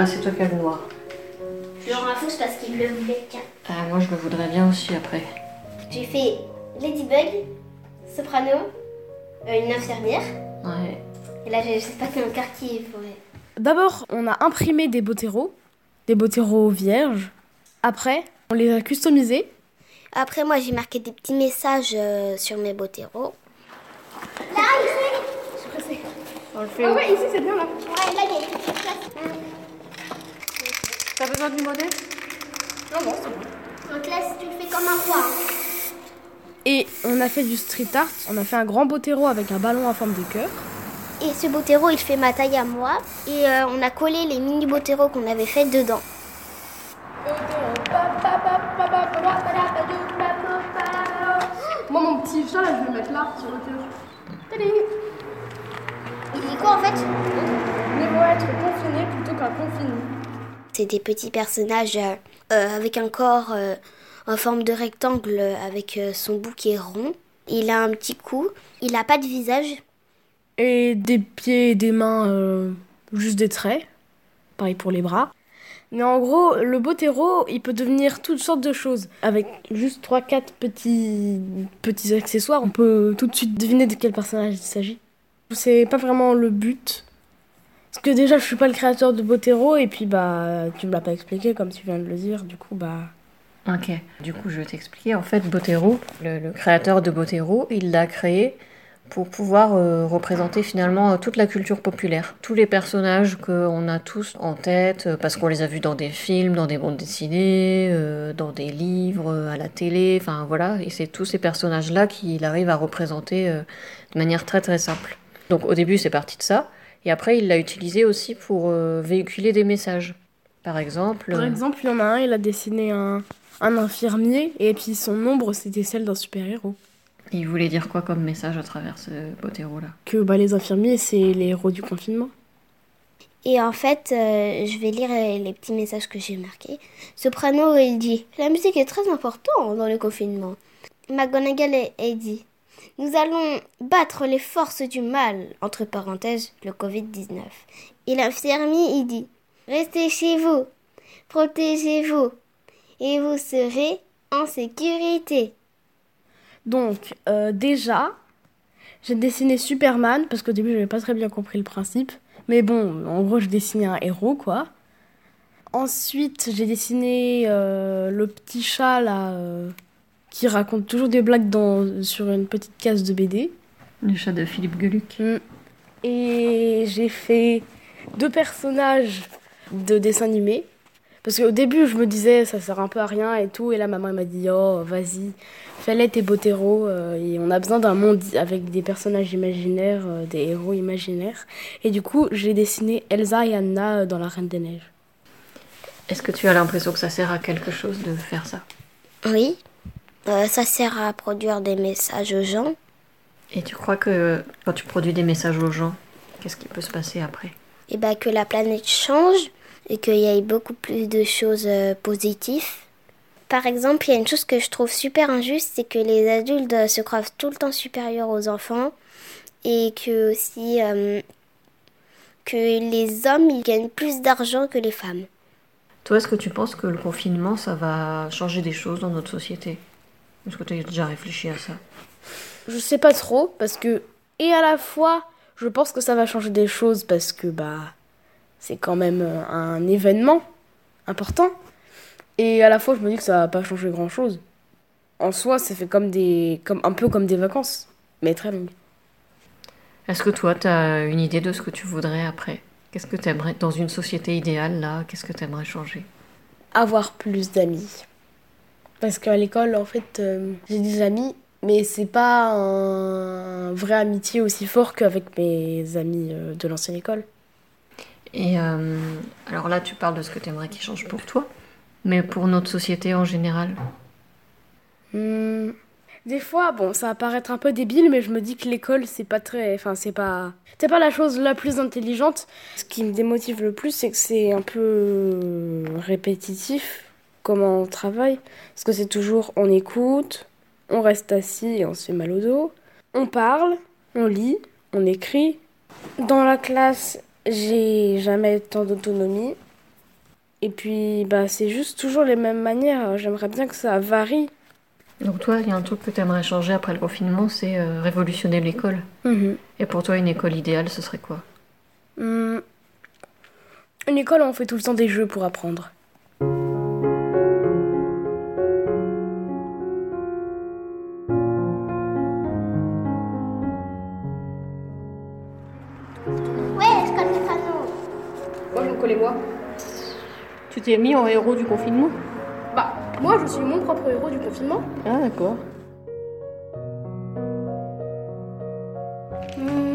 Ah, c'est toi qui as le noir. Je le rends parce qu'il le voulait qu'un. Ah, moi, je le voudrais bien aussi après. J'ai fait Ladybug, Soprano, euh, une infirmière. Ouais. Et là, je sais pas quel quartier il faudrait. D'abord, on a imprimé des botéros, des botéros vierges. Après, on les a customisés. Après, moi, j'ai marqué des petits messages euh, sur mes botéros. Là, ici On le fait. Ah ouais, ici c'est bien là. Ouais, là, il y a une petite place. T'as besoin du modèle Non, non, c'est bon. Donc là, si tu le fais comme un roi. Et on a fait du street art. On a fait un grand botéro avec un ballon en forme de cœur. Et ce botéro, il fait ma taille à moi. Et euh, on a collé les mini botéros qu'on avait fait dedans. Moi, mon petit chat, là, je vais le mettre là, sur le cœur. Il dit quoi en fait? Mieux vaut être confiné plutôt qu'un confiné. C'est des petits personnages euh, euh, avec un corps euh, en forme de rectangle avec son bout qui est rond. Il a un petit cou. Il a pas de visage. Et des pieds et des mains, juste des traits. Pareil pour les bras. Mais en gros, le botéro, il peut devenir toutes sortes de choses. Avec juste 3-4 petits, petits accessoires, on peut tout de suite deviner de quel personnage il s'agit. C'est pas vraiment le but. Parce que déjà, je suis pas le créateur de botéro, et puis bah, tu me l'as pas expliqué comme tu viens de le dire, du coup, bah. Ok. Du coup, je vais t'expliquer. En fait, Botero, le, créateur de Botero, il l'a créé pour pouvoir euh, représenter finalement euh, toute la culture populaire. Tous les personnages qu'on a tous en tête, euh, parce qu'on les a vus dans des films, dans des bandes dessinées, dans des livres, à la télé, enfin voilà. Et c'est tous ces personnages-là qu'il arrive à représenter de manière très très simple. Donc au début, c'est parti de ça. Et après, il l'a utilisé aussi pour euh, véhiculer des messages. Par exemple. Par euh, exemple, il y en a un, il a dessiné un, un infirmier, et puis son ombre, c'était celle d'un super-héros. Il voulait dire quoi comme message à travers ce Botero-là? Que bah, les infirmiers, c'est les héros du confinement. Et en fait, euh, je vais lire les petits messages que j'ai marqués. Soprano, il dit La musique est très importante dans le confinement. McGonagall, elle dit Nous allons battre les forces du mal, entre parenthèses, le Covid-19. Et l'infirmier, il dit Restez chez vous, protégez-vous, et vous serez en sécurité. Donc, euh, déjà, j'ai dessiné Superman, parce qu'au début, j'avais pas très bien compris le principe. Mais bon, en gros, j'ai dessiné un héros, quoi. Ensuite, j'ai dessiné euh, le petit chat, là, euh, qui raconte toujours des blagues dans, sur une petite case de BD. Le chat de Philippe Geluc. Et j'ai fait deux personnages de dessin animé. Parce qu'au début, je me disais, ça sert un peu à rien et tout. Et là, maman m'a dit, oh, vas-y, fais-les tes botéros. euh, et on a besoin d'un monde avec des personnages imaginaires, euh, des héros imaginaires. Et du coup, j'ai dessiné Elsa et Anna euh, dans La Reine des Neiges. Est-ce que tu as l'impression que ça sert à quelque chose de faire ça? Oui, Euh, ça sert à produire des messages aux gens. Et tu crois que quand tu produis des messages aux gens, qu'est-ce qui peut se passer après? Et ben, que la planète change et qu'il y ait beaucoup plus de choses euh, positives. Par exemple, il y a une chose que je trouve super injuste, c'est que les adultes euh, se croient tout le temps supérieurs aux enfants et que aussi que les hommes ils gagnent plus d'argent que les femmes. Toi, est-ce que tu penses que le confinement, ça va changer des choses dans notre société? Est-ce que tu as déjà réfléchi à ça Je sais pas trop, parce que, et à la fois, je pense que ça va changer des choses parce que, bah, c'est quand même euh, un événement important. Et à la fois, je me dis que ça va pas changer grand chose. En soi, ça fait comme des, comme, un peu comme des vacances, mais très longues. Est-ce que toi, tu as une idée de ce que tu voudrais après? Qu'est-ce que tu aimerais dans une société idéale, là Qu'est-ce que tu aimerais changer? Avoir plus d'amis. Parce qu'à l'école, en fait, euh, j'ai des amis, mais c'est pas un vrai amitié aussi fort qu'avec mes amis euh, de l'ancienne école. Et euh, alors là, tu parles de ce que tu aimerais qu'il change pour toi, mais pour notre société en général Hmm, Des fois, bon, ça va paraître un peu débile, mais je me dis que l'école, c'est pas très. Enfin, c'est pas. C'est pas la chose la plus intelligente. Ce qui me démotive le plus, c'est que c'est un peu répétitif comment on travaille. Parce que c'est toujours on écoute, on reste assis et on se fait mal au dos, on parle, on lit, on écrit. Dans la classe, j'ai jamais tant d'autonomie. Et puis, bah, c'est juste toujours les mêmes manières. J'aimerais bien que ça varie. Donc toi, il y a un truc que tu aimerais changer après le confinement, c'est euh, révolutionner l'école. Mhm. Et pour toi, une école idéale, ce serait quoi? Hmm. Une école où on fait tout le temps des jeux pour apprendre. Tu t'es mis en héros du confinement Bah, moi, je suis mon propre héros du confinement. Ah, d'accord. Mmh.